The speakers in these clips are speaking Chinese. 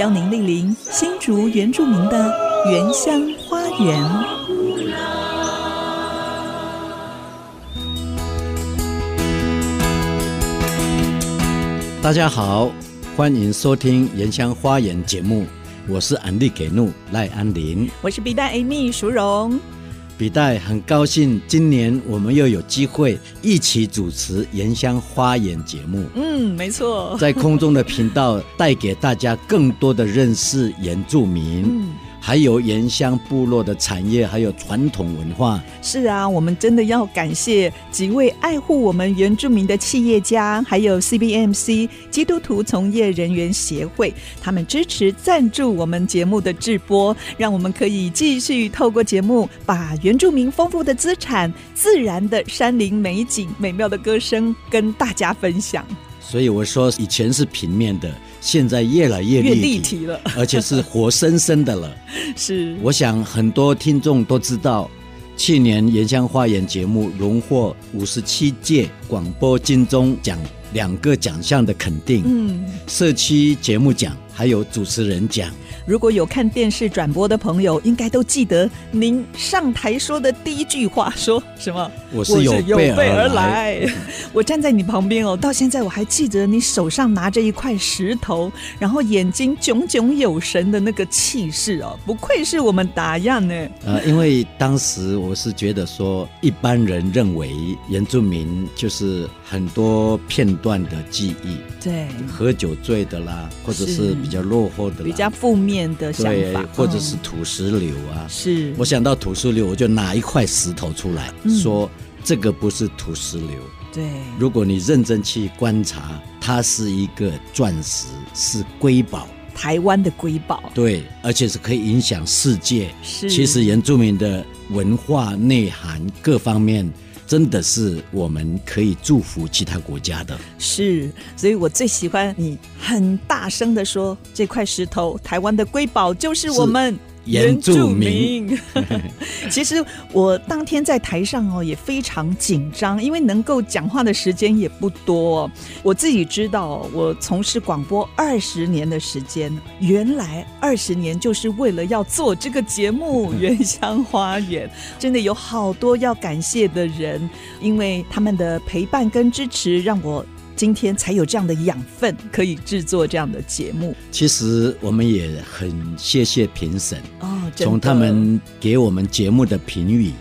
邀您莅临新竹原住民的原乡花园。大家好，欢迎收听《原乡花园》节目，我是安利给怒赖安林，我是 B 站 Amy 淑荣。笔袋很高兴，今年我们又有机会一起主持《原乡花园》节目。嗯，没错，在空中的频道带给大家更多的认识原住民。嗯。还有原乡部落的产业，还有传统文化。是啊，我们真的要感谢几位爱护我们原住民的企业家，还有 CBMC 基督徒从业人员协会，他们支持赞助我们节目的制播，让我们可以继续透过节目，把原住民丰富的资产、自然的山林美景、美妙的歌声跟大家分享。所以我说，以前是平面的。现在越来越立体，立体了，而且是活生生的了。是，我想很多听众都知道，去年《原乡花园》节目荣获五十七届广播金钟奖两个奖项的肯定。嗯，社区节目奖还有主持人奖。如果有看电视转播的朋友，应该都记得您上台说的第一句话，说什么？我是有备而来。我站在你旁边哦，到现在我还记得你手上拿着一块石头，然后眼睛炯炯有神的那个气势哦，不愧是我们打样呢。呃，因为当时我是觉得说，一般人认为原住民就是很多片段的记忆，对，喝酒醉的啦，或者是比较落后的，比较负面。的想法，或者是土石流啊，是我想到土石流，我就拿一块石头出来，嗯、说这个不是土石流。对，如果你认真去观察，它是一个钻石，是瑰宝，台湾的瑰宝。对，而且是可以影响世界。是，其实原住民的文化内涵各方面。真的是我们可以祝福其他国家的，是，所以我最喜欢你很大声的说，这块石头，台湾的瑰宝就是我们。原住民，其实我当天在台上哦也非常紧张，因为能够讲话的时间也不多。我自己知道，我从事广播二十年的时间，原来二十年就是为了要做这个节目《原乡花园》，真的有好多要感谢的人，因为他们的陪伴跟支持，让我。今天才有这样的养分，可以制作这样的节目。其实我们也很谢谢评审哦，从他们给我们节目的评语，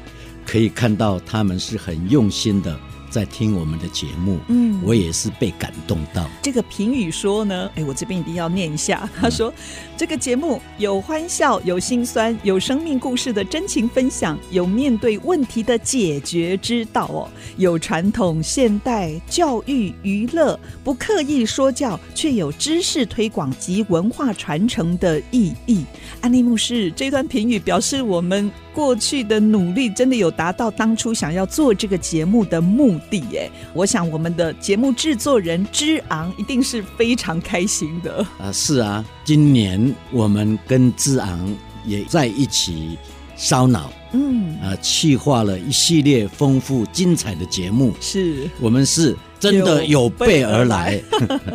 可以看到他们是很用心的。在听我们的节目，嗯，我也是被感动到。这个评语说呢，哎，我这边一定要念一下。他说，嗯、这个节目有欢笑，有心酸，有生命故事的真情分享，有面对问题的解决之道哦，有传统现代教育娱乐，不刻意说教，却有知识推广及文化传承的意义。安利牧师这段评语表示，我们过去的努力真的有达到当初想要做这个节目的目的耶。我想我们的节目制作人之昂一定是非常开心的啊！是啊，今年我们跟之昂也在一起烧脑，嗯啊，企划了一系列丰富精彩的节目。是我们是。真的有备而来，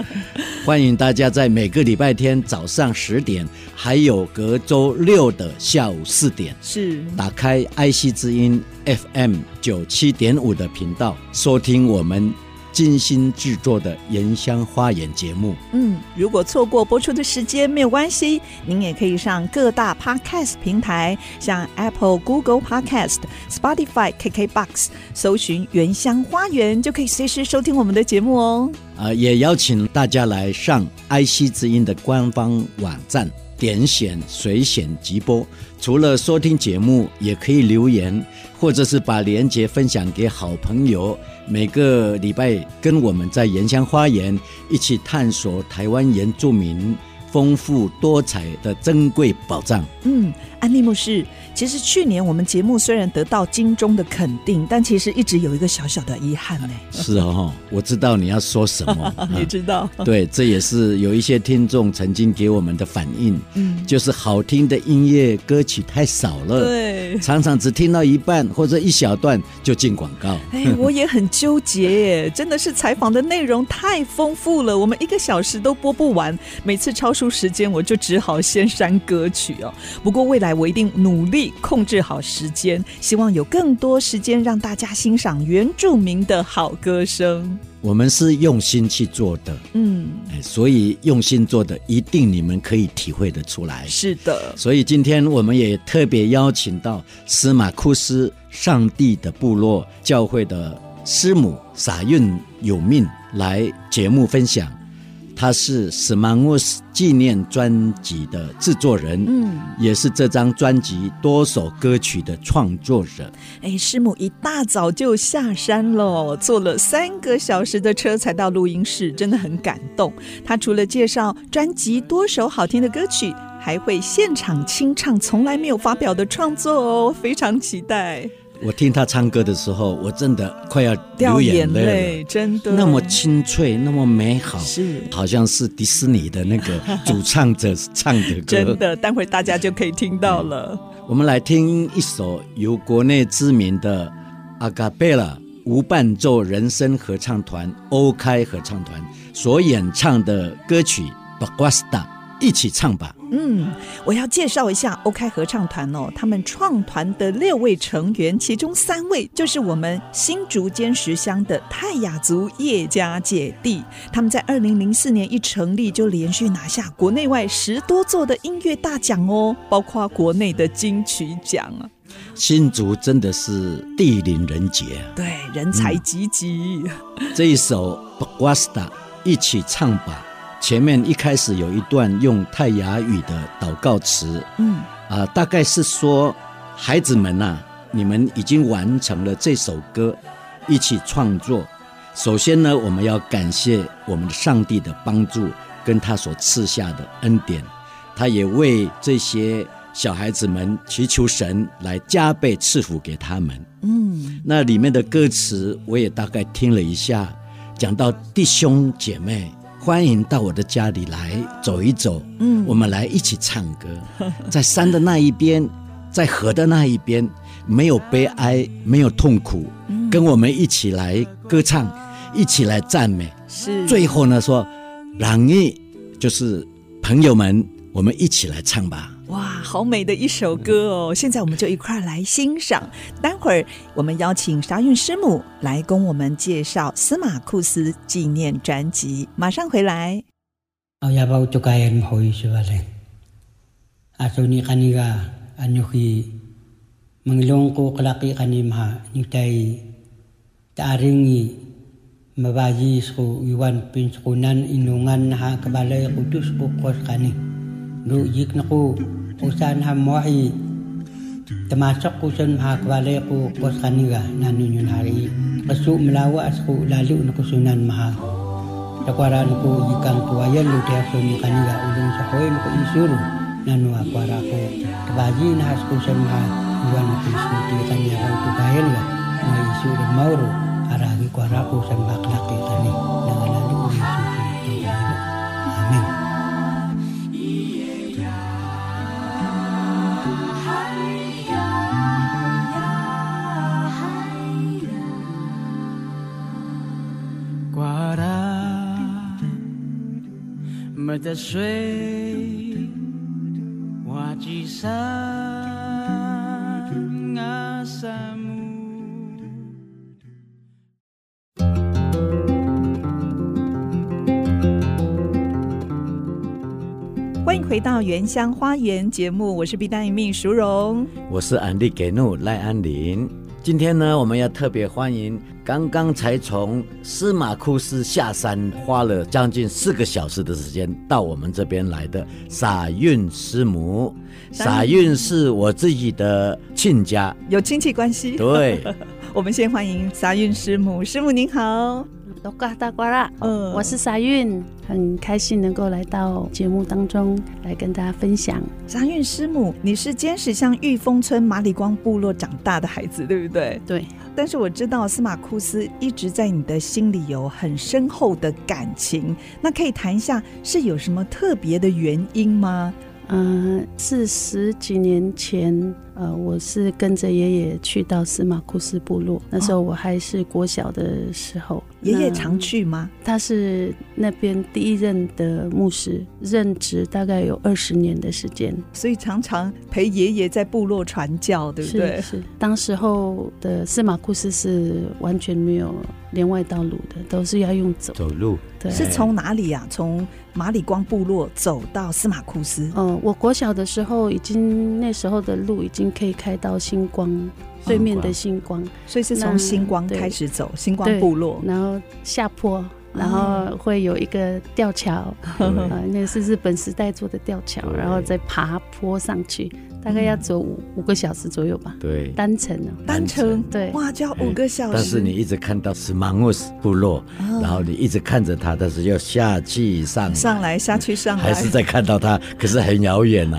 欢迎大家在每个礼拜天早上十点，还有隔周六的下午四点，是打开爱惜之音 FM 九七点五的频道，收听我们。精心制作的《原乡花园》节目，嗯，如果错过播出的时间没有关系，您也可以上各大 Podcast 平台，像 Apple、Google Podcast、Spotify、KKBox，搜寻《原乡花园》，就可以随时收听我们的节目哦。啊、呃，也邀请大家来上 IC 之音的官方网站，点选随选直播。除了收听节目，也可以留言，或者是把链接分享给好朋友。每个礼拜跟我们在原乡花园一起探索台湾原住民丰富多彩的珍贵宝藏。嗯，安利牧师。其实去年我们节目虽然得到金钟的肯定，但其实一直有一个小小的遗憾呢。是哦，我知道你要说什么，你知道？对，这也是有一些听众曾经给我们的反应，嗯，就是好听的音乐歌曲太少了，对，常常只听到一半或者一小段就进广告。哎，我也很纠结耶，真的是采访的内容太丰富了，我们一个小时都播不完，每次超出时间我就只好先删歌曲哦。不过未来我一定努力。控制好时间，希望有更多时间让大家欣赏原住民的好歌声。我们是用心去做的，嗯，所以用心做的一定你们可以体会得出来。是的，所以今天我们也特别邀请到司马库斯上帝的部落教会的师母撒运有命来节目分享。他是史曼沃斯纪念专辑的制作人，嗯，也是这张专辑多首歌曲的创作者。哎，师母一大早就下山了，坐了三个小时的车才到录音室，真的很感动。他除了介绍专辑多首好听的歌曲，还会现场清唱从来没有发表的创作哦，非常期待。我听他唱歌的时候，我真的快要流眼泪真的那么清脆，那么美好，是好像是迪士尼的那个主唱者唱的歌，真的，待会大家就可以听到了。我们来听一首由国内知名的阿卡贝拉无伴奏人声合唱团欧开合唱团所演唱的歌曲《巴瓜斯达》。一起唱吧。嗯，我要介绍一下 OK 合唱团哦。他们创团的六位成员，其中三位就是我们新竹尖石乡的泰雅族叶家姐弟。他们在二零零四年一成立，就连续拿下国内外十多座的音乐大奖哦，包括国内的金曲奖啊。新竹真的是地灵人杰，对，人才济济。嗯、这一首《Bogasta》，一起唱吧。前面一开始有一段用泰雅语的祷告词，嗯，啊、呃，大概是说，孩子们呐、啊，你们已经完成了这首歌，一起创作。首先呢，我们要感谢我们的上帝的帮助，跟他所赐下的恩典。他也为这些小孩子们祈求神来加倍赐福给他们。嗯，那里面的歌词我也大概听了一下，讲到弟兄姐妹。欢迎到我的家里来走一走，嗯，我们来一起唱歌，在山的那一边，在河的那一边，没有悲哀，没有痛苦，嗯，跟我们一起来歌唱，一起来赞美。是，最后呢说，朗逸就是朋友们，我们一起来唱吧。哇，好美的一首歌哦！现在我们就一块儿来欣赏。待会儿我们邀请撒韵师母来供我们介绍司马库斯纪念专辑，马上回来。 លោកយឹកណូអូសានហាមហីតមាសកុសិនហាក្វាលេកូកសានីកាណានញុនហារីអសុមឡាវអសុលាលុណកុសុណានមហាតកវរានគូយឹកកួយលុតេអសុមីកានីកាអ៊ុនសខុយមកអ៊ីសុរណានវអបារាកូតបាជីណាសកុសិនហាយានគីស្មូទីកានីកាអ៊ុនតកាយលណាអ៊ីសុរម៉ោរអារាគីកួរ៉ាកូសេមបាក់ឡាគីកានី 欢迎回到《原乡花园》节目，我是毕丹一命淑荣，我是安迪给怒赖安林。今天呢，我们要特别欢迎刚刚才从司马库斯下山，花了将近四个小时的时间到我们这边来的傻运师母。傻运是我自己的亲家，有亲戚关系。对，我们先欢迎傻运师母，师母您好。大呱啦，嗯，我是沙韵，很开心能够来到节目当中来跟大家分享。沙韵师母，你是坚持向玉峰村马里光部落长大的孩子，对不对？对。但是我知道司马库斯一直在你的心里有很深厚的感情，那可以谈一下是有什么特别的原因吗？嗯、呃，是十几年前。呃，我是跟着爷爷去到司马库斯部落，那时候我还是国小的时候。爷爷常去吗？他是那边第一任的牧师，任职大概有二十年的时间，所以常常陪爷爷在部落传教，对不对？是，是。当时候的司马库斯是完全没有连外道路的，都是要用走走路。对，是从哪里呀、啊？从马里光部落走到司马库斯？嗯、呃，我国小的时候已经那时候的路已经。可以开到星光对面的星光，所以是从星光开始走，星光部落，然后下坡，然后会有一个吊桥，啊、呃，那是日本时代做的吊桥，然后再爬坡上去。大概要走五五个小时左右吧。对，单程呢？单程对，哇，就要五个小时。但是你一直看到斯马乌斯部落，然后你一直看着他，但是要下去上上来下去上来，还是在看到他，可是很遥远呐。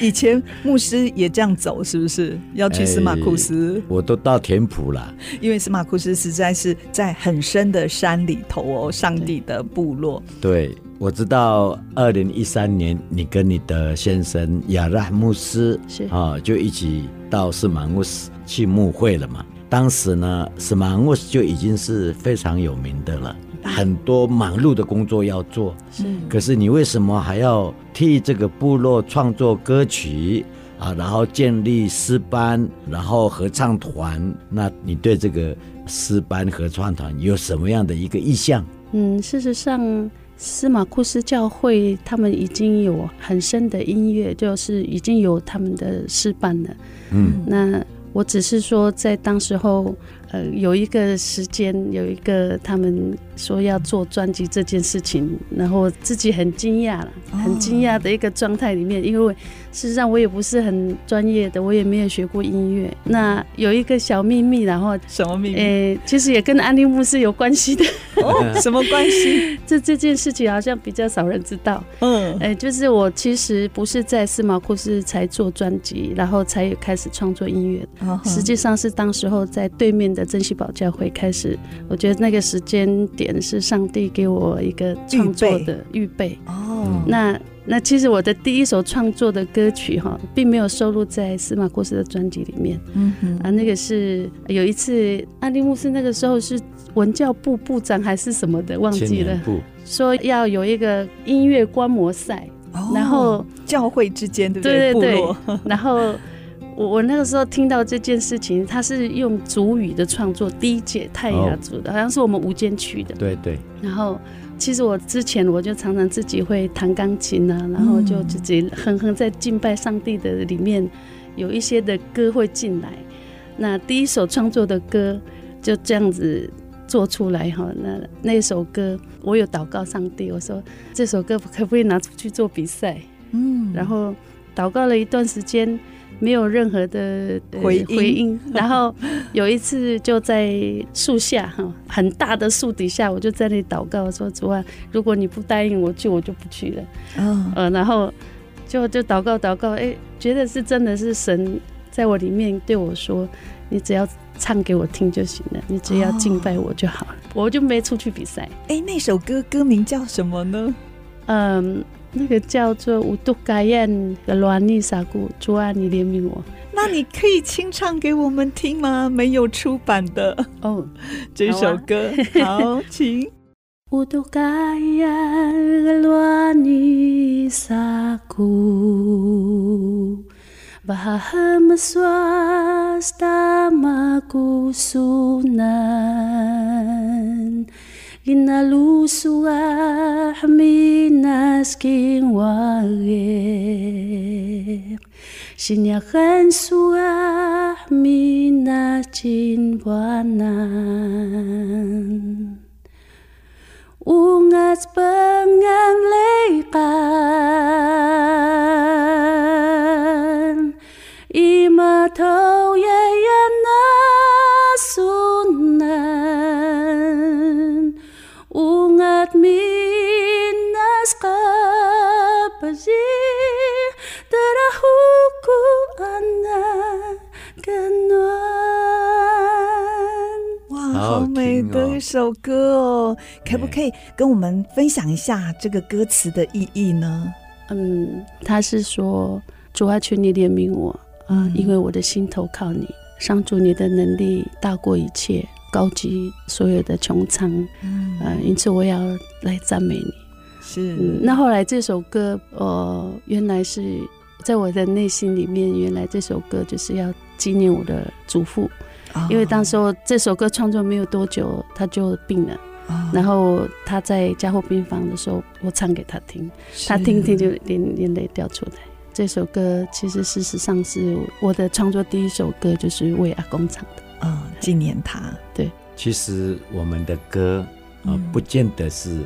以前牧师也这样走，是不是？要去司马库斯？我都到田埔了，因为司马库斯实在是在很深的山里头哦，上帝的部落。对。我知道，二零一三年你跟你的先生亚拉牧师是啊，就一起到斯马乌斯去牧会了嘛。当时呢，斯马乌斯就已经是非常有名的了，很多忙碌的工作要做。是，可是你为什么还要替这个部落创作歌曲啊？然后建立诗班，然后合唱团？那你对这个诗班合唱团有什么样的一个意向？嗯，事实上。司马库斯教会他们已经有很深的音乐，就是已经有他们的示范了。嗯，那我只是说在当时候。呃，有一个时间，有一个他们说要做专辑这件事情，然后自己很惊讶了，很惊讶的一个状态里面，因为事实上我也不是很专业的，我也没有学过音乐。那有一个小秘密，然后什么秘密？诶，其实也跟安利牧师有关系的。哦，什么关系？这这件事情好像比较少人知道。嗯，诶，就是我其实不是在司马库斯才做专辑，然后才开始创作音乐。哦，实际上是当时候在对面的。珍惜宝教会开始，我觉得那个时间点是上帝给我一个创作的预备哦。那那其实我的第一首创作的歌曲哈，并没有收录在司马库斯的专辑里面。嗯哼啊，那个是有一次安利牧师那个时候是文教部部长还是什么的，忘记了，说要有一个音乐观摩赛，然后教会之间对不对？对对对，然后。我我那个时候听到这件事情，他是用主语的创作，第一届泰雅族的，好像是我们无间区的。对对。然后，其实我之前我就常常自己会弹钢琴啊，然后就自己哼哼在敬拜上帝的里面，有一些的歌会进来。那第一首创作的歌就这样子做出来哈。那那首歌我有祷告上帝，我说这首歌可不可以拿出去做比赛？嗯。然后祷告了一段时间。没有任何的回应，回应，然后有一次就在树下哈，很大的树底下，我就在那里祷告说：“主啊，如果你不答应我去，我就不去了。”嗯，呃，然后就就祷告祷告，哎，觉得是真的是神在我里面对我说：“你只要唱给我听就行了，你只要敬拜我就好了。”我就没出去比赛。哎，那首歌歌名叫什么呢？嗯。那个叫做乌都盖燕的罗尼萨古，主啊，你怜悯我。那你可以清唱给我们听吗？没有出版的哦，这首歌好，请。乌都盖燕的罗尼萨古，巴哈姆斯瓦斯达玛古苏南。哇，好美的一首歌哦！可不可以跟我们分享一下这个歌词的意义呢？嗯，他是说主啊，求你怜悯我，嗯，因为我的心投靠你，上主，你的能力大过一切，高级所有的穹苍，嗯，因此我要来赞美你。是，嗯，那后来这首歌，呃，原来是在我的内心里面，原来这首歌就是要纪念我的祖父，哦，因为当时候这首歌创作没有多久，他就病了。Oh. 然后他在加护病房的时候，我唱给他听，他听听就眼眼泪掉出来。这首歌其实事实上是我的创作第一首歌，就是为阿公唱的，嗯，纪念他。对，其实我们的歌啊、呃，不见得是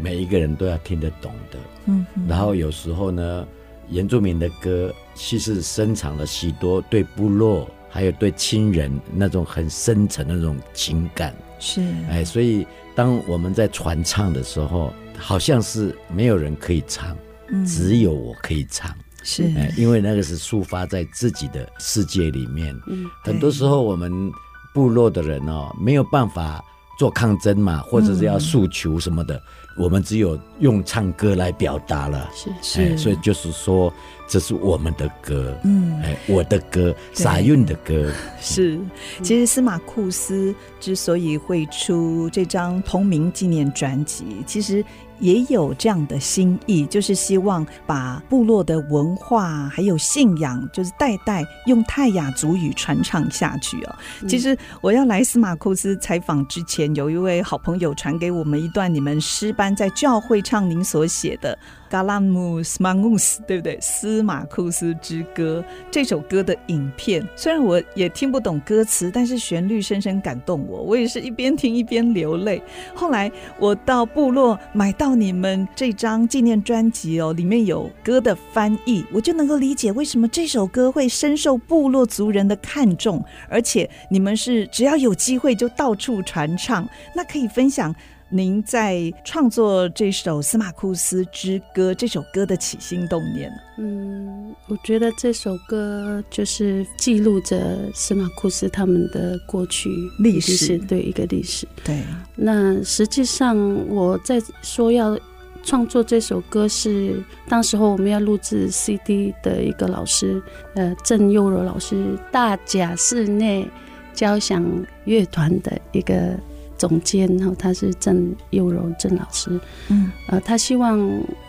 每一个人都要听得懂的。嗯，然后有时候呢，原住民的歌其实深藏了许多对部落还有对亲人那种很深沉的那种情感。是，哎，所以。当我们在传唱的时候，好像是没有人可以唱，嗯、只有我可以唱，是，哎因为那个是抒发在自己的世界里面。嗯，很多时候我们部落的人哦，没有办法做抗争嘛，或者是要诉求什么的。嗯我们只有用唱歌来表达了，是是、哎，所以就是说，这是我们的歌，嗯，哎，我的歌，撒韵的歌，是。其实司马库斯之所以会出这张同名纪念专辑，其实。也有这样的心意，就是希望把部落的文化还有信仰，就是代代用泰雅族语传唱下去哦。其实我要来司马库斯采访之前，有一位好朋友传给我们一段你们诗班在教会唱您所写的。嘎拉姆斯马乌斯，对不对？司马库斯之歌这首歌的影片，虽然我也听不懂歌词，但是旋律深深感动我。我也是一边听一边流泪。后来我到部落买到你们这张纪念专辑哦，里面有歌的翻译，我就能够理解为什么这首歌会深受部落族人的看重，而且你们是只要有机会就到处传唱。那可以分享。您在创作这首《司马库斯之歌》这首歌的起心动念？嗯，我觉得这首歌就是记录着司马库斯他们的过去历史，对一个历史。对，那实际上我在说要创作这首歌是，当时候我们要录制 CD 的一个老师，呃，郑佑柔老师，大甲室内交响乐团的一个。总监，然后他是郑佑柔郑老师，嗯，呃，他希望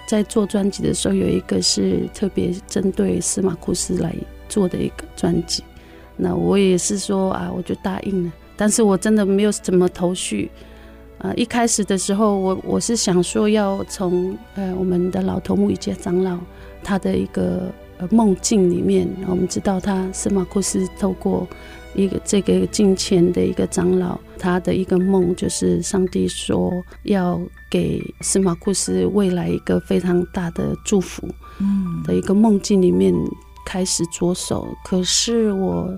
在做专辑的时候有一个是特别针对司马库斯来做的一个专辑，那我也是说啊，我就答应了，但是我真的没有什么头绪，啊、呃，一开始的时候我我是想说要从呃我们的老头目一介长老他的一个呃梦境里面，我们知道他司马库斯透过。一个这个金钱的一个长老，他的一个梦就是上帝说要给司马库斯未来一个非常大的祝福，嗯，的一个梦境里面开始着手。可是我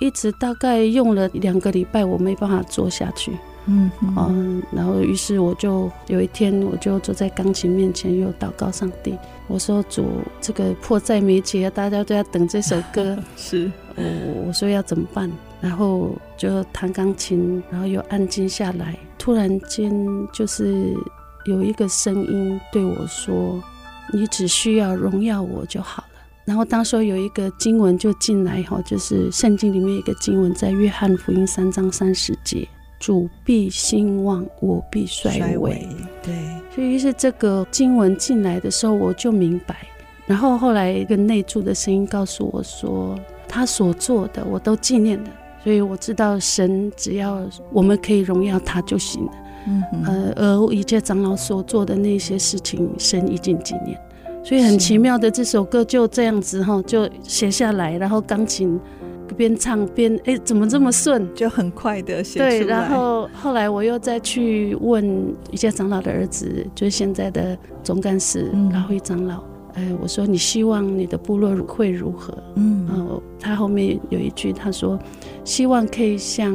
一直大概用了两个礼拜，我没办法做下去。嗯嗯，然后于是我就有一天，我就坐在钢琴面前，又祷告上帝。我说：“主，这个迫在眉睫，大家都要等这首歌。是，我我说要怎么办？然后就弹钢琴，然后又安静下来。突然间，就是有一个声音对我说：‘你只需要荣耀我就好了。’然后当时有一个经文就进来，哈，就是圣经里面一个经文，在约翰福音三章三十节。”主必兴旺，我必衰微。对，所以是这个经文进来的时候，我就明白。然后后来一个内住的声音告诉我说，他所做的我都纪念了。所以我知道神只要我们可以荣耀他就行了。嗯哼，呃，而一切长老所做的那些事情，神已经纪念。所以很奇妙的，这首歌就这样子哈，就写下来，然后钢琴。边唱边哎，怎么这么顺？就很快的写出来。对，然后后来我又再去问一些长老的儿子，就是现在的总干事、嗯、老会长老，哎，我说你希望你的部落会如何？嗯，然后他后面有一句，他说希望可以像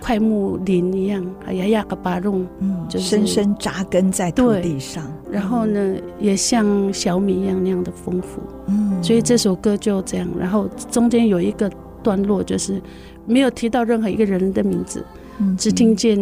快木林一样，哎呀呀个巴弄，嗯，就是深深扎根在土地上。然后呢，也像小米一样那样的丰富。嗯，所以这首歌就这样。然后中间有一个段落，就是没有提到任何一个人的名字，嗯，只听见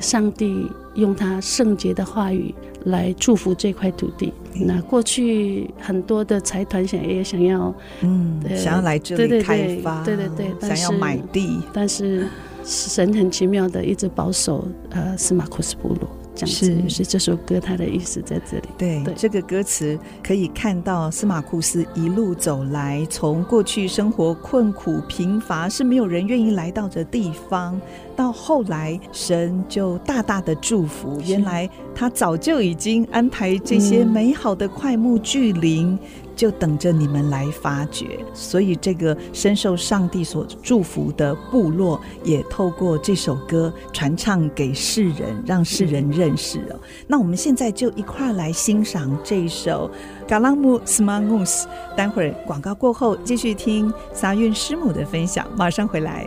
上帝用他圣洁的话语来祝福这块土地。那过去很多的财团想也想要，嗯，想要来这里开发，对对对，想要买地，但是神很奇妙的一直保守呃司马库斯部落。是是这首歌，它的意思在这里。对，对这个歌词可以看到司马库斯一路走来，从过去生活困苦贫乏，是没有人愿意来到的地方，到后来神就大大的祝福。原来他早就已经安排这些美好的快木巨林。嗯就等着你们来发掘，所以这个深受上帝所祝福的部落，也透过这首歌传唱给世人，让世人认识哦。那我们现在就一块来欣赏这首《Kalammu Semangus》。待会儿广告过后，继续听撒韵师母的分享，马上回来。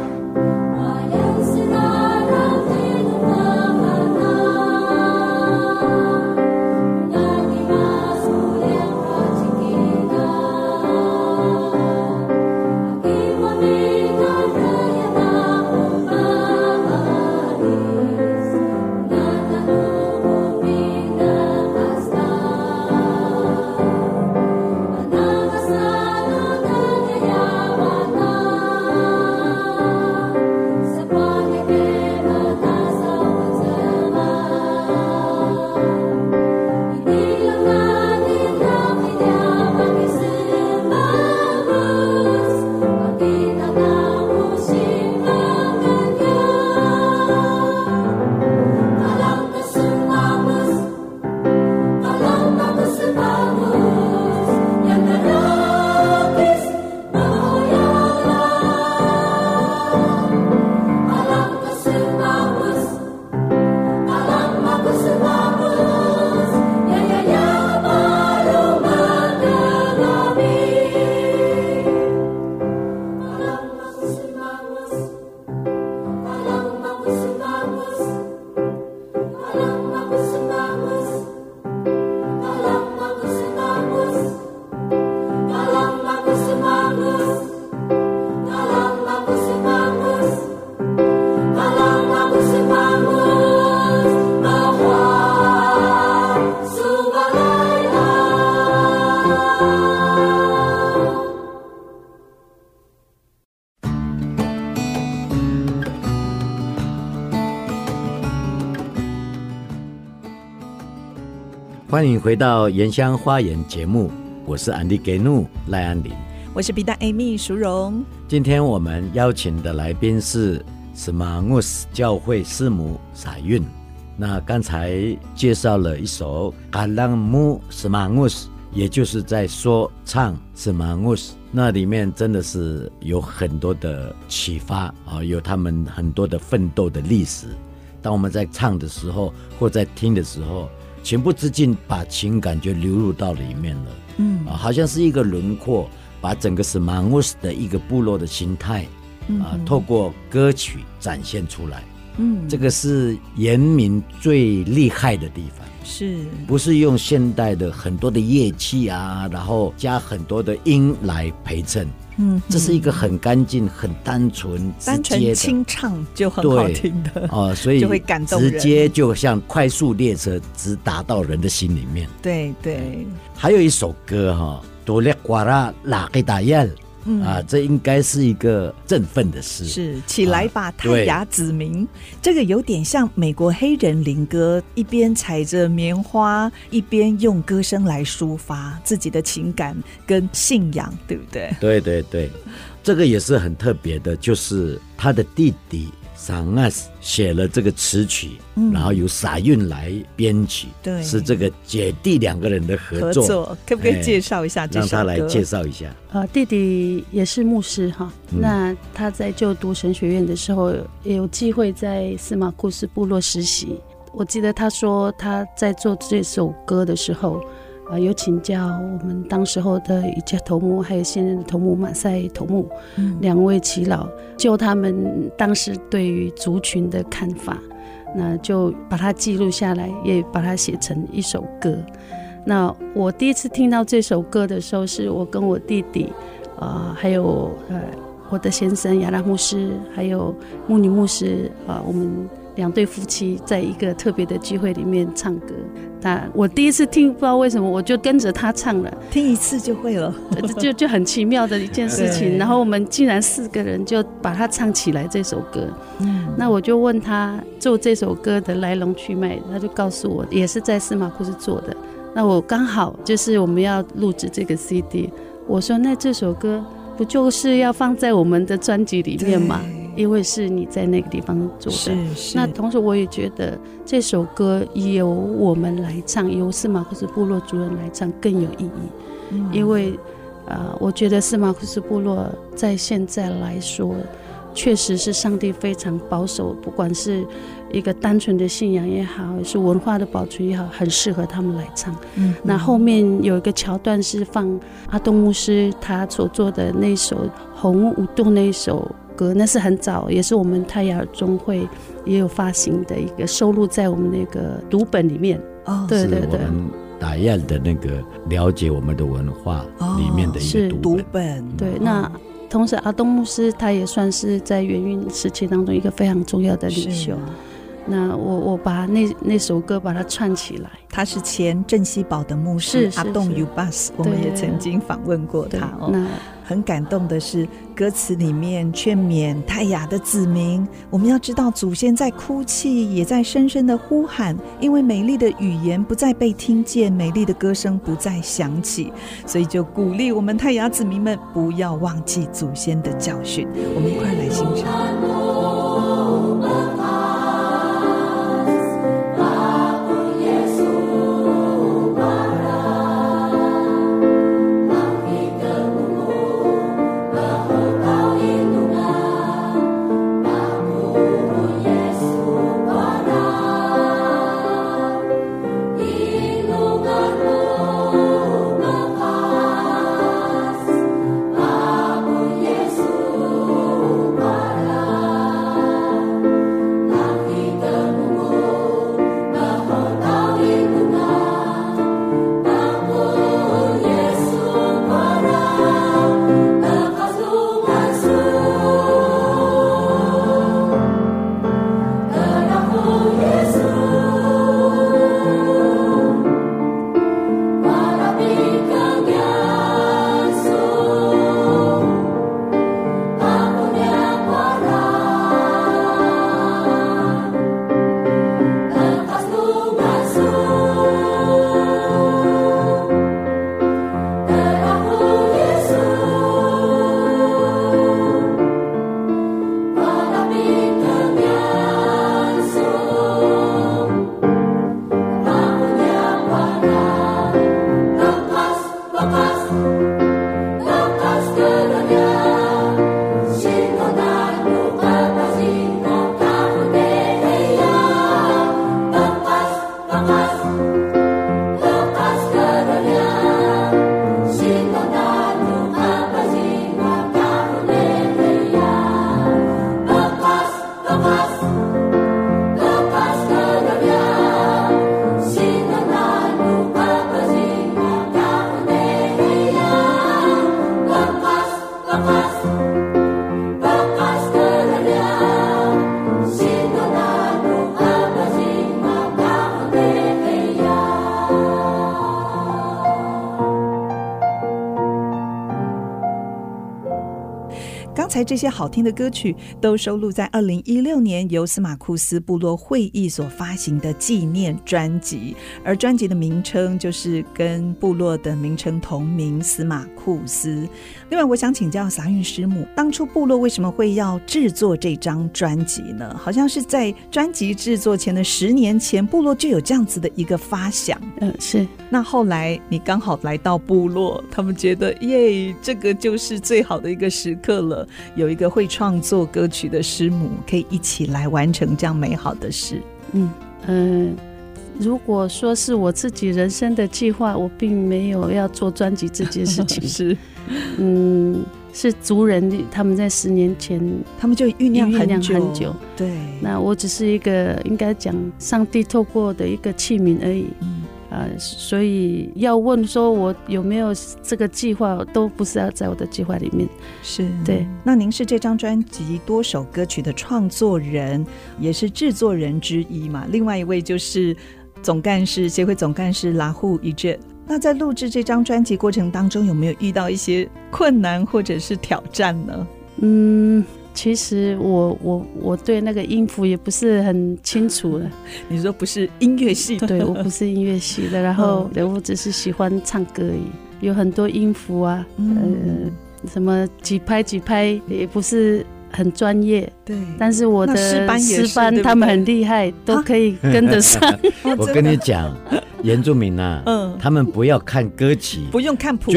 欢迎回到《原乡花园》节目，我是安迪给努赖安林，我是比达艾米淑荣。今天我们邀请的来宾是 Semangus 教会师母撒韵。那刚才介绍了一首 Kalammu Semangus，也就是在说唱 Semangus，那里面真的是有很多的启发啊，有他们很多的奋斗的历史。当我们在唱的时候，或在听的时候。情不自禁把情感就流入到里面了，嗯。啊，好像是一个轮廓，把整个 Semangus 的一个部落的形态，啊，透过歌曲展现出来，嗯，这个是原民最厉害的地方，是。不是用现代的很多的乐器啊，然后加很多的音来陪衬？嗯，这是一个很干净、很单纯、单纯清唱就很好听的哦、呃，所以 就会感动人，直接就像快速列车直达到人的心里面。对对，还有一首歌哈，多列瓜拉拉给大雁，嗯、啊，这应该是一个振奋的事。是起来吧，泰雅子民，这个有点像美国黑人灵歌，一边踩着棉花，一边用歌声来抒发自己的情感跟信仰，对不对？对对对，这个也是很特别的，就是他的弟弟。桑阿斯写了这个词曲，嗯、然后由撒韵来编曲，对，是这个姐弟两个人的合作。合作可不可以介绍一下这首歌？让他来介绍一下。呃，弟弟也是牧师哈，嗯、那他在就读神学院的时候，也有机会在司马库斯部落实习。我记得他说他在做这首歌的时候。啊，有请教我们当时候的一家头目，还有现任的头目马赛头目，嗯、两位耆老，就他们当时对于族群的看法，那就把它记录下来，也把它写成一首歌。那我第一次听到这首歌的时候，是我跟我弟弟，啊、呃，还有呃我的先生亚拉牧师，还有牧女牧师，啊、呃，我们。两对夫妻在一个特别的聚会里面唱歌，他我第一次听，不知道为什么我就跟着他唱了，听一次就会了，就就很奇妙的一件事情。然后我们竟然四个人就把它唱起来这首歌。嗯，那我就问他做这首歌的来龙去脉，他就告诉我，也是在司马库斯做的。那我刚好就是我们要录制这个 CD，我说那这首歌不就是要放在我们的专辑里面吗？因为是你在那个地方做的。那同时我也觉得这首歌由我们来唱，由司马库斯部落族人来唱更有意义。嗯、因为，呃，我觉得司马库斯部落在现在来说，确实是上帝非常保守，不管是一个单纯的信仰也好，是文化的保存也好，很适合他们来唱。嗯，那后面有一个桥段是放阿东牧师他所做的那首《红舞动》那首。歌那是很早，也是我们泰雅中会也有发行的一个收录在我们那个读本里面。哦，对对对，我们泰雅的那个了解我们的文化里面的一个读本。读本。对，那同时阿东牧师他也算是在元运时期当中一个非常重要的领袖。那我我把那那首歌把它串起来，他是前镇西堡的牧师阿东 Ubas，我们也曾经访问过他哦。那很感动的是歌词里面劝勉泰雅的子民，我们要知道祖先在哭泣，也在深深的呼喊，因为美丽的语言不再被听见，美丽的歌声不再响起，所以就鼓励我们泰雅子民们不要忘记祖先的教训。我们一块来欣赏。才这些好听的歌曲都收录在二零一六年由司马库斯部落会议所发行的纪念专辑，而专辑的名称就是跟部落的名称同名——司马库斯。另外，我想请教撒韵师母，当初部落为什么会要制作这张专辑呢？好像是在专辑制作前的十年前，部落就有这样子的一个发想。嗯，是。那后来你刚好来到部落，他们觉得耶，这个就是最好的一个时刻了。有一个会创作歌曲的师母，可以一起来完成这样美好的事。嗯嗯、呃，如果说是我自己人生的计划，我并没有要做专辑这件事情。是，嗯，是族人他们在十年前，他们就酝酿很久。很久对，那我只是一个应该讲上帝透过的一个器皿而已。嗯。啊、呃，所以要问说我有没有这个计划，都不是要在我的计划里面。是对。那您是这张专辑多首歌曲的创作人，也是制作人之一嘛？另外一位就是总干事协会总干事拉户一卷。那在录制这张专辑过程当中，有没有遇到一些困难或者是挑战呢？嗯。其实我我我对那个音符也不是很清楚了。你说不是音乐系的？对，我不是音乐系的，然后我只是喜欢唱歌而已。有很多音符啊，呃，什么几拍几拍，也不是很专业。对，但是我的师班师班他们很厉害，都可以跟得上。我跟你讲，原住民啊，嗯，他们不要看歌曲，不用看谱。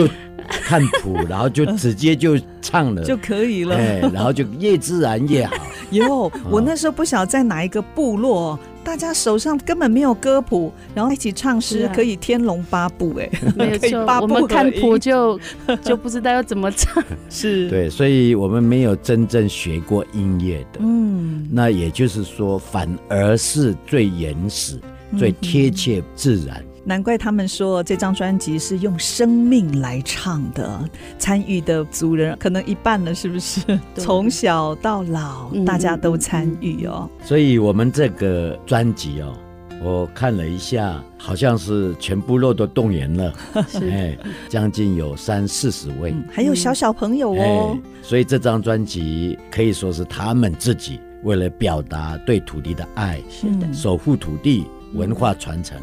看谱，然后就直接就唱了 就可以了。哎，然后就越自然越好。有，我那时候不晓得在哪一个部落，大家手上根本没有歌谱，然后一起唱诗，可以天龙八部。哎，没有错，我们看谱就就不知道要怎么唱。是，对，所以我们没有真正学过音乐的。嗯，那也就是说，反而是最原始、最贴切、自然。难怪他们说这张专辑是用生命来唱的，参与的族人可能一半了，是不是？从小到老，大家都参与哦。所以，我们这个专辑哦，我看了一下，好像是全部落都动员了，哎，将近有三四十位，还有小小朋友哦。所以这张专辑可以说是他们自己为了表达对土地的爱，是的，守护土地文化传承。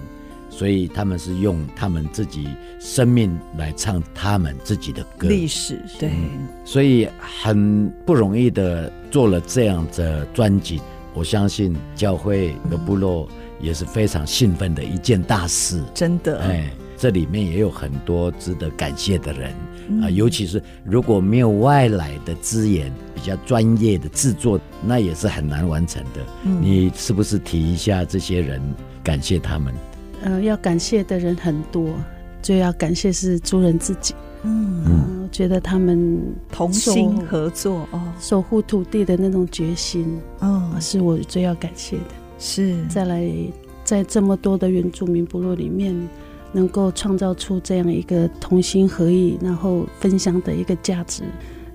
所以他们是用他们自己生命来唱他们自己的歌，历史对、嗯，所以很不容易的做了这样的专辑。我相信教会的部落也是非常兴奋的一件大事，真的。哎，这里面也有很多值得感谢的人啊，尤其是如果没有外来的资源，比较专业的制作，那也是很难完成的。你是不是提一下这些人，感谢他们？呃，要感谢的人很多，最要感谢是族人自己。嗯，呃、我觉得他们同心合作哦，守护土地的那种决心，哦，是我最要感谢的。是，再来在这么多的原住民部落里面，能够创造出这样一个同心合意，然后分享的一个价值，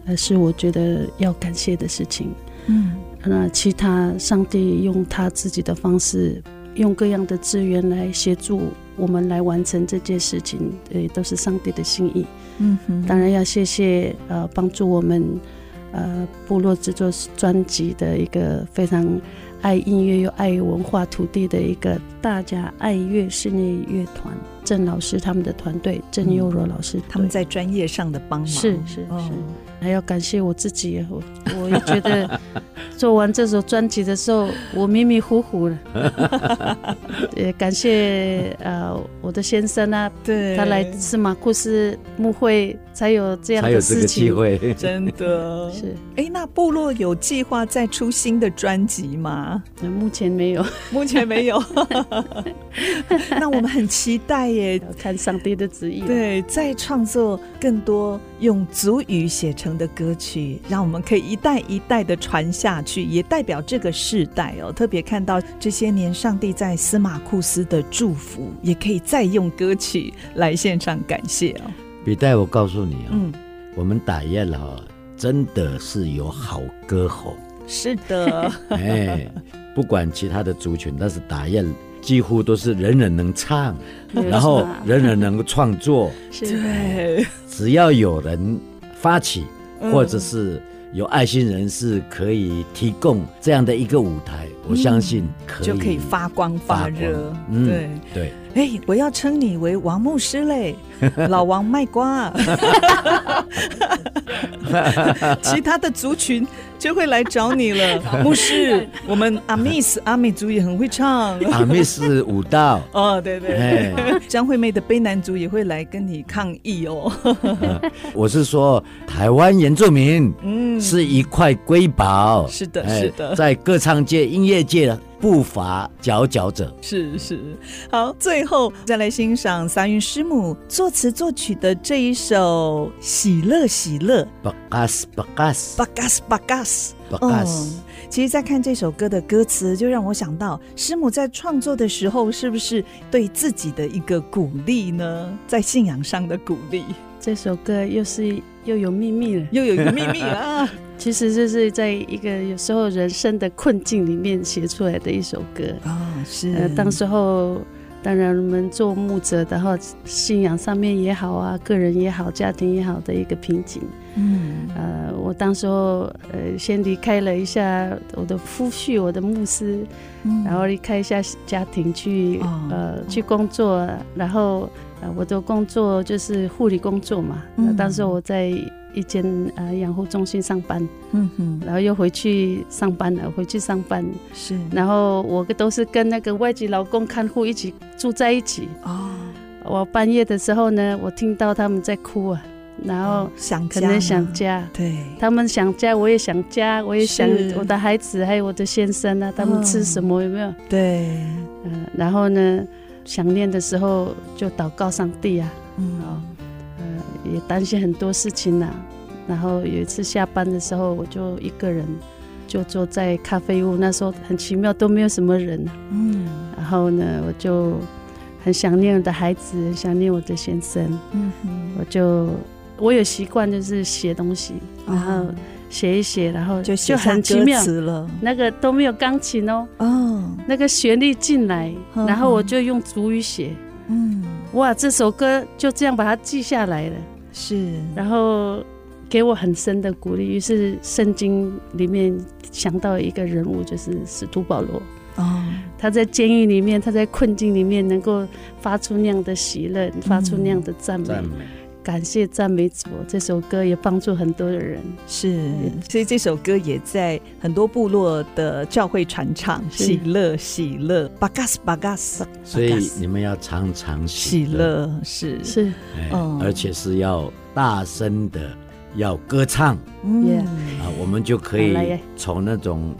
呃，是我觉得要感谢的事情。嗯，那其他上帝用他自己的方式。用各样的资源来协助我们来完成这件事情，对，都是上帝的心意。嗯哼，当然要谢谢呃帮助我们呃部落制作专辑的一个非常爱音乐又爱文化土地的一个大家爱乐室内乐团郑老师他们的团队郑优柔老师，他们在专业上的帮忙。是是是。哦还要感谢我自己，我我也觉得 做完这首专辑的时候，我迷迷糊糊了。也感谢呃我的先生啊，对，他来司马库斯牧会才有这样的事情，机会真的 是。哎，那部落有计划再出新的专辑吗？目前没有，目前没有。那我们很期待耶，看上帝的旨意。对，再创作更多用族语写成的歌曲，让我们可以一代一代的传下去，也代表这个世代哦。特别看到这些年上帝在司马库斯的祝福，也可以再用歌曲来献上感谢哦。笔代，我告诉你哦，嗯，我们打雁了，真的是有好歌喉。是的，哎，不管其他的族群，但是打雁几乎都是人人能唱，然后人人能够创作。对，只要有人。发起，或者是有爱心人士可以提供这样的一个舞台，我相信可以、嗯、就可以发光发热。嗯、对对，哎，我要称你为王牧师嘞，老王卖瓜。其他的族群就会来找你了，牧师。我们阿 miss 阿美族也很会唱，阿 miss 舞蹈。哦，对对，张惠妹的悲男族也会来跟你抗议哦。我是说，台湾原住民，嗯，是一块瑰宝。是的，是的，在歌唱界、音乐界不乏佼佼者。是是，好，最后再来欣赏撒韵师母作词作曲的这一首《喜乐喜乐》。巴嘎斯巴嘎斯巴嘎斯巴嘎斯巴嘎斯。其实，在看这首歌的歌词，就让我想到师母在创作的时候，是不是对自己的一个鼓励呢？在信仰上的鼓励。这首歌又是又有秘密了，又有一个秘密啊！其实这是在一个有时候人生的困境里面写出来的一首歌啊、哦。是，呃，当时候。当然，我们做牧者，然后信仰上面也好啊，个人也好，家庭也好的一个瓶颈。嗯，呃，我当时候呃，先离开了一下我的夫婿，我的牧师，嗯、然后离开一下家庭去、哦、呃去工作，然后呃我的工作就是护理工作嘛。嗯，当时我在。一间呃养护中心上班，嗯哼，然后又回去上班了，回去上班是，然后我都是跟那个外籍劳工看护一起住在一起哦。我半夜的时候呢，我听到他们在哭啊，然后想可能想家，对，他们想家，我也想家，我也想我的孩子还有我的先生啊，他们吃什么有没有？对，嗯，然后呢，想念的时候就祷告上帝啊，嗯。也担心很多事情呐、啊，然后有一次下班的时候，我就一个人就坐在咖啡屋，那时候很奇妙，都没有什么人。嗯，然后呢，我就很想念我的孩子，很想念我的先生。嗯哼，我就我有习惯就是写东西，然后写一写，然后就就很奇妙了。那个都没有钢琴哦，哦，那个旋律进来，然后我就用主语写。嗯，哇，这首歌就这样把它记下来了。是，然后给我很深的鼓励。于是圣经里面想到一个人物，就是使徒保罗。哦，他在监狱里面，他在困境里面，能够发出那样的喜乐，发出那样的赞美。嗯感谢赞美主，这首歌也帮助很多的人。是，所以这首歌也在很多部落的教会传唱。喜乐，喜乐，巴嘎斯，巴嘎斯。所以你们要常常喜乐，是是，嗯，而且是要大声的要歌唱。嗯啊，我们就可以从那种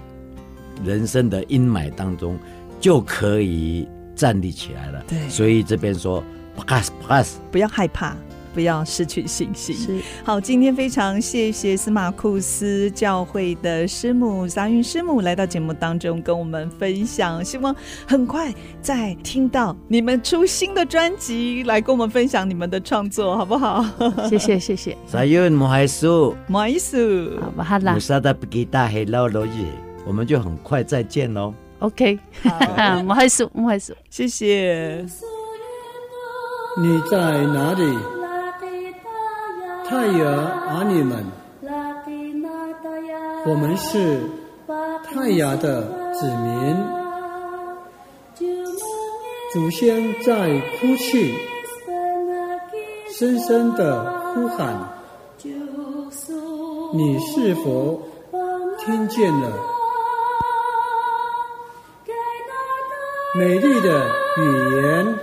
人生的阴霾当中就可以站立起来了。对，所以这边说巴嘎斯，巴嘎斯，不要害怕。不要失去信心。是好，今天非常谢谢司马库斯教会的师母撒韵师母来到节目当中跟我们分享。希望很快再听到你们出新的专辑，来跟我们分享你们的创作，好不好？谢谢谢谢。撒韵摩海苏摩海苏，好，不哈拉。穆萨达布吉达黑老罗耶，我们就很快再见喽。OK，好，摩海苏摩海苏，谢谢。你在哪里？太阳阿尼们，我们是太阳的子民，祖先在哭泣，深深的呼喊，你是否听见了？美丽的语言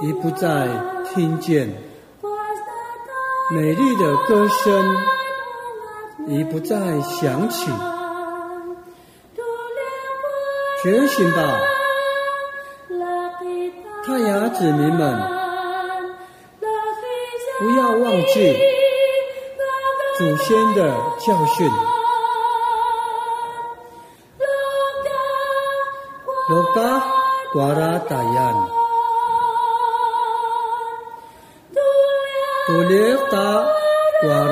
已不再听见。美丽的歌声已不再响起，觉醒吧，太阳子民们，不要忘记祖先的教训。罗嘎瓜拉达亚。杜列达瓜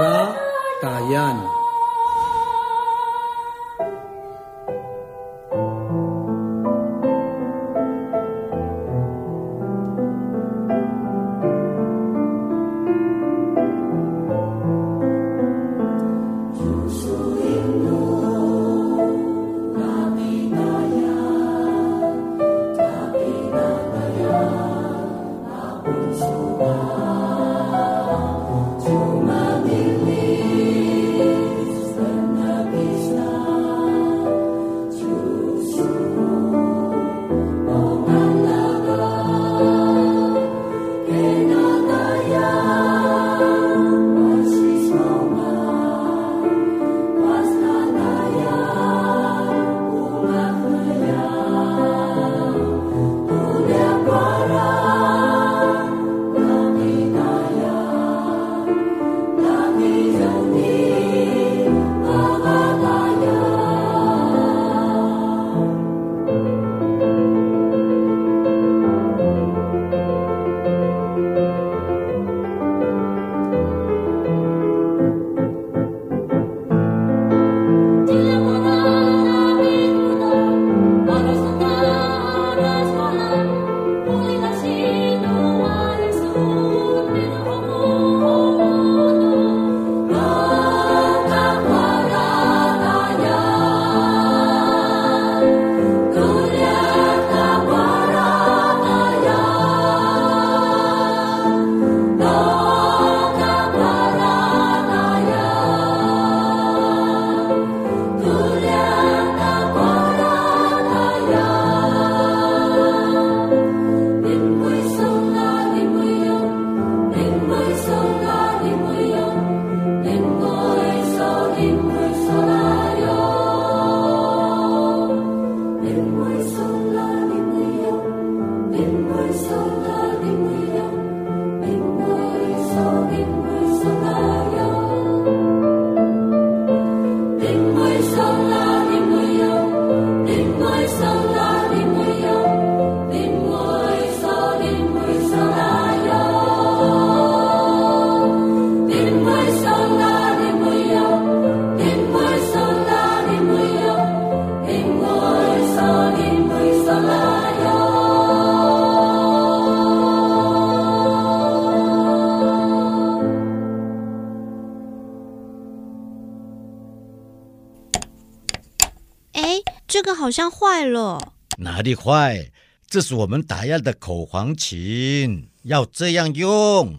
坏了。哪里坏？这是我们打样的口簧琴，要这样用。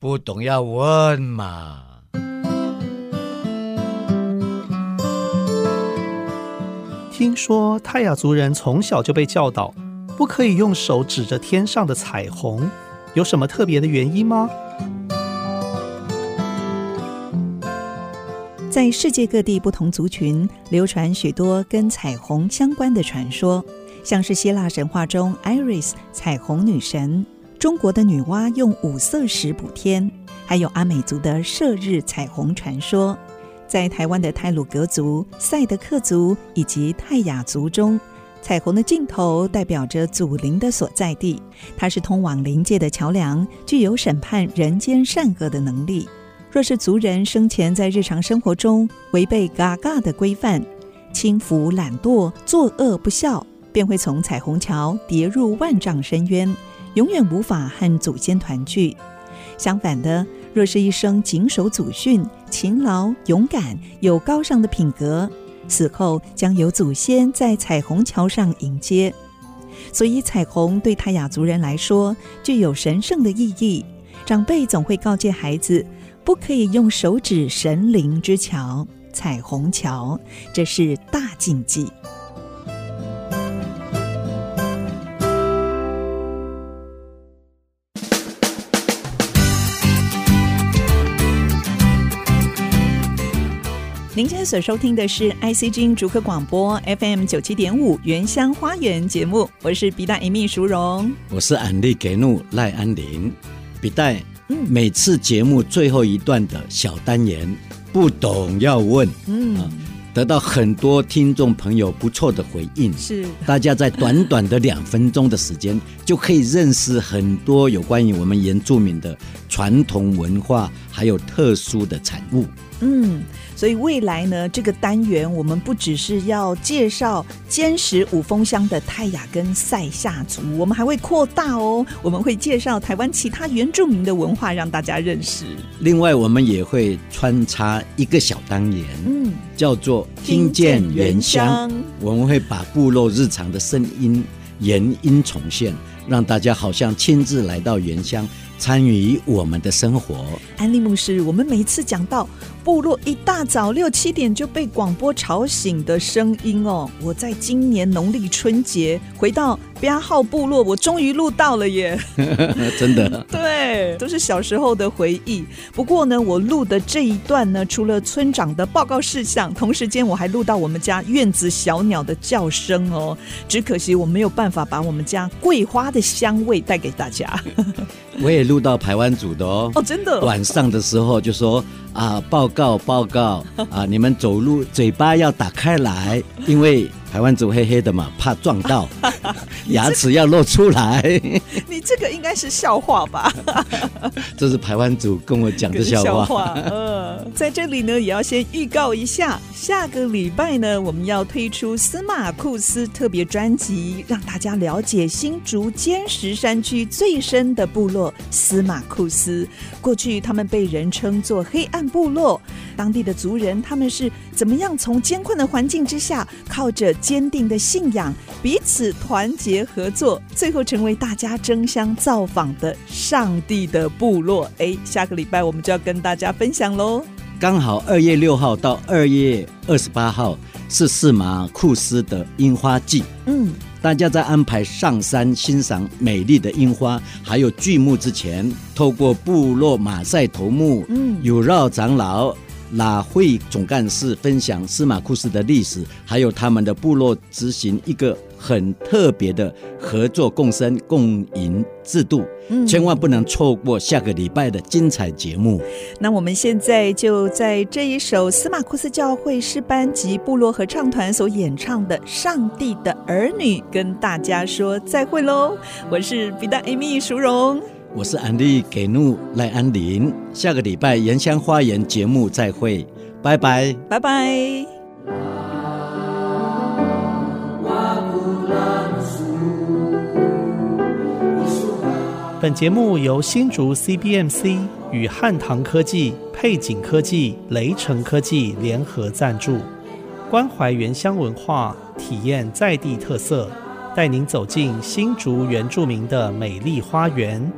不懂要问嘛。听说泰雅族人从小就被教导，不可以用手指着天上的彩虹，有什么特别的原因吗？在世界各地不同族群流传许多跟彩虹相关的传说，像是希腊神话中 Iris 彩虹女神，中国的女娲用五色石补天，还有阿美族的射日彩虹传说。在台湾的泰鲁阁族、赛德克族以及泰雅族中，彩虹的尽头代表着祖灵的所在地，它是通往灵界的桥梁，具有审判人间善恶的能力。若是族人生前在日常生活中违背嘎嘎的规范，轻浮懒惰、作恶不孝，便会从彩虹桥跌入万丈深渊，永远无法和祖先团聚。相反的，若是一生谨守祖训、勤劳、勇敢、有高尚的品格，死后将有祖先在彩虹桥上迎接。所以，彩虹对泰雅族人来说具有神圣的意义。长辈总会告诫孩子，不可以用手指神灵之桥——彩虹桥，这是大禁忌。您现在所收听的是 ICG 竹客广播 FM 九七点五原乡花园节目，我是比大伊秘淑荣，我是安利给怒赖安林。比大，嗯，每次节目最后一段的小单元，不懂要问，嗯，啊，得到很多听众朋友不错的回应，是。大家在短短的两分钟的时间，就可以认识很多有关于我们原住民的传统文化，还有特殊的产物，嗯。所以未来呢，这个单元我们不只是要介绍尖石五峰乡的泰雅跟塞夏族，我们还会扩大哦，我们会介绍台湾其他原住民的文化，让大家认识。另外，我们也会穿插一个小单元，嗯，叫做听见原乡，我们会把部落日常的声音原音重现，让大家好像亲自来到原乡。参与我们的生活，安利牧师，我们每一次讲到部落一大早六七点就被广播吵醒的声音哦，我在今年农历春节回到编号部落，我终于录到了耶！真的，对，都是小时候的回忆。不过呢，我录的这一段呢，除了村长的报告事项，同时间我还录到我们家院子小鸟的叫声哦。只可惜我没有办法把我们家桂花的香味带给大家。我也录到排湾组的哦，哦，真的，晚上的时候就说啊，报告报告 啊，你们走路嘴巴要打开来，因为。台湾走黑黑的嘛，怕撞到，牙齿要露出来。你这个应该是笑话吧？这是台湾组跟我讲的笑话。笑话，嗯，在这里呢，也要先预告一下，下个礼拜呢，我们要推出司马库斯特别专辑，让大家了解新竹尖石山区最深的部落司马库斯。过去他们被人称作黑暗部落，当地的族人他们是怎么样从艰困的环境之下，靠着坚定的信仰，彼此团结合作，最后成为大家争相造访的上帝的部落。哎，下个礼拜我们就要跟大家分享喽。刚好二月六号到二月二十八号是四马库斯的樱花季。嗯，大家在安排上山欣赏美丽的樱花，还有巨木之前，透过部落马赛头目、嗯，有绕长老。拉会总干事分享司马库斯的历史，还有他们的部落执行一个很特别的合作共生共赢制度，嗯，千万不能错过下个礼拜的精彩节目。那我们现在就在这一首司马库斯教会诗班及部落合唱团所演唱的《上帝的儿女》，跟大家说再会喽！我是比达 Amy 淑荣。我是安利给怒赖安林，下个礼拜原乡花园节目再会，拜拜，拜拜。本节目由新竹 CBMC 与汉唐科技、配景科技、雷城科技联合赞助。关怀原乡文化，体验在地特色，带您走进新竹原住民的美丽花园。